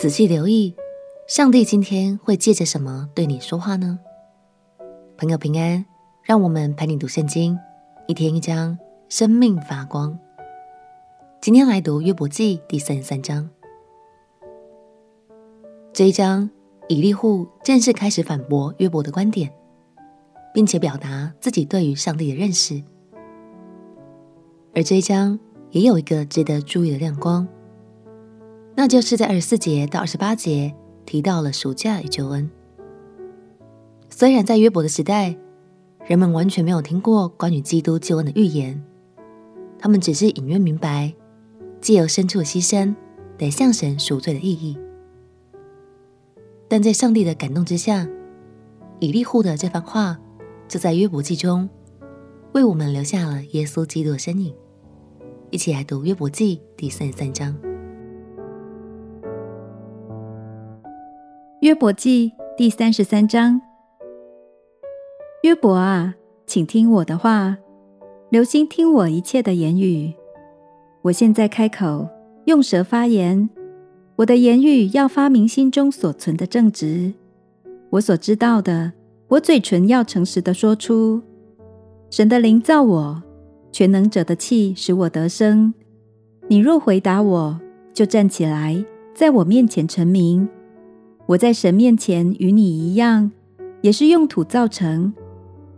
仔细留意，上帝今天会借着什么对你说话呢？朋友平安，让我们陪你读圣经，一天一章，生命发光。今天来读约伯记第三十三章。这一章，以利户正式开始反驳约伯的观点，并且表达自己对于上帝的认识。而这一章也有一个值得注意的亮光。那就是在二十四节到二十八节提到了暑假与救恩。虽然在约伯的时代，人们完全没有听过关于基督救恩的预言，他们只是隐约明白，借由牲畜的牺牲得向神赎罪的意义。但在上帝的感动之下，以利户的这番话就在约伯记中为我们留下了耶稣基督的身影。一起来读约伯记第三十三章。约伯记第三十三章。约伯啊，请听我的话，留心听我一切的言语。我现在开口，用舌发言，我的言语要发明心中所存的正直。我所知道的，我嘴唇要诚实的说出。神的灵造我，全能者的气使我得生。你若回答我，就站起来，在我面前成名。我在神面前与你一样，也是用土造成。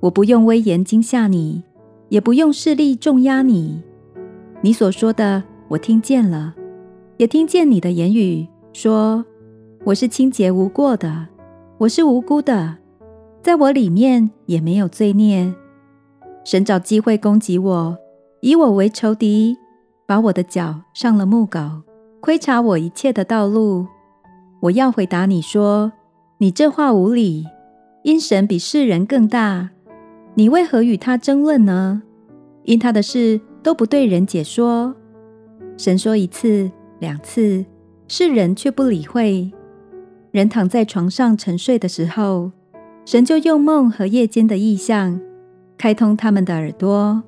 我不用威严惊吓你，也不用势力重压你。你所说的，我听见了，也听见你的言语，说我是清洁无过的，我是无辜的，在我里面也没有罪孽。神找机会攻击我，以我为仇敌，把我的脚上了木镐，窥察我一切的道路。我要回答你说：“你这话无理，因神比世人更大。你为何与他争论呢？因他的事都不对人解说。神说一次两次，世人却不理会。人躺在床上沉睡的时候，神就用梦和夜间的异象，开通他们的耳朵，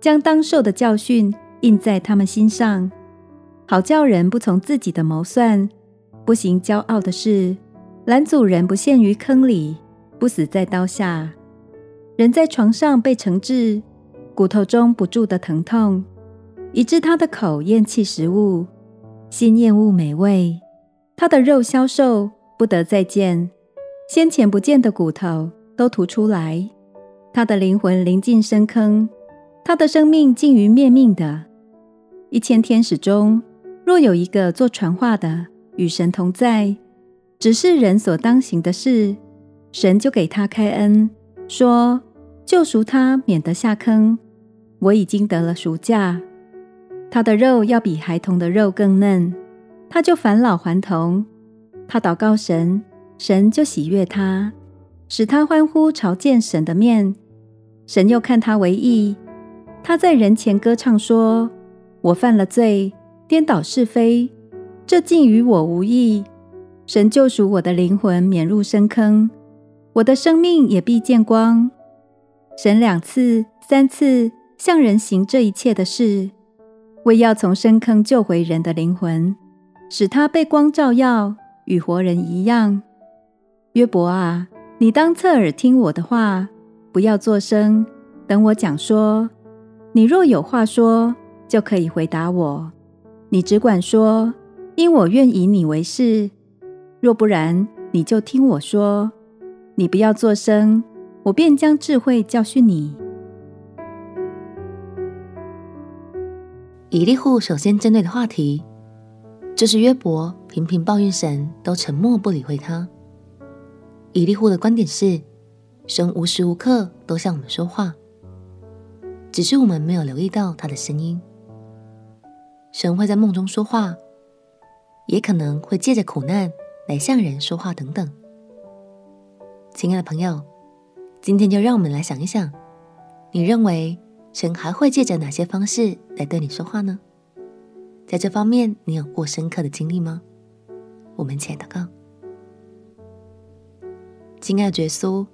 将当受的教训印在他们心上，好叫人不从自己的谋算。”不行骄傲的事，拦阻人不陷于坑里，不死在刀下。人在床上被惩治，骨头中不住的疼痛，以致他的口厌弃食物，心厌恶美味。他的肉消瘦，不得再见，先前不见的骨头都吐出来。他的灵魂临近深坑，他的生命近于灭命的。一千天使中，若有一个做传话的。与神同在，只是人所当行的事，神就给他开恩，说救赎他，免得下坑。我已经得了赎价，他的肉要比孩童的肉更嫩，他就返老还童。他祷告神，神就喜悦他，使他欢呼朝见神的面。神又看他为义，他在人前歌唱说：我犯了罪，颠倒是非。这竟与我无异。神救赎我的灵魂免入深坑，我的生命也必见光。神两次、三次向人行这一切的事，为要从深坑救回人的灵魂，使他被光照耀，与活人一样。约伯啊，你当侧耳听我的话，不要作声，等我讲说。你若有话说，就可以回答我。你只管说。因我愿以你为是，若不然，你就听我说。你不要作声，我便将智慧教训你。以利户首先针对的话题，就是约伯频频抱怨神，都沉默不理会他。以利户的观点是，神无时无刻都向我们说话，只是我们没有留意到他的声音。神会在梦中说话。也可能会借着苦难来向人说话等等。亲爱的朋友，今天就让我们来想一想，你认为神还会借着哪些方式来对你说话呢？在这方面，你有过深刻的经历吗？我们一起来祷告。亲爱的耶稣，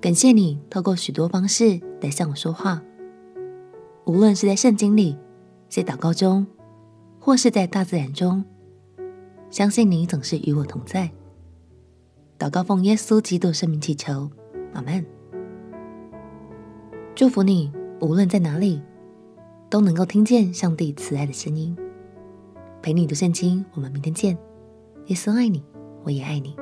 感谢你透过许多方式来向我说话，无论是在圣经里、在祷告中，或是在大自然中。相信你总是与我同在。祷告奉耶稣基督圣名祈求，阿门。祝福你，无论在哪里，都能够听见上帝慈爱的声音。陪你读圣经，我们明天见。耶稣爱你，我也爱你。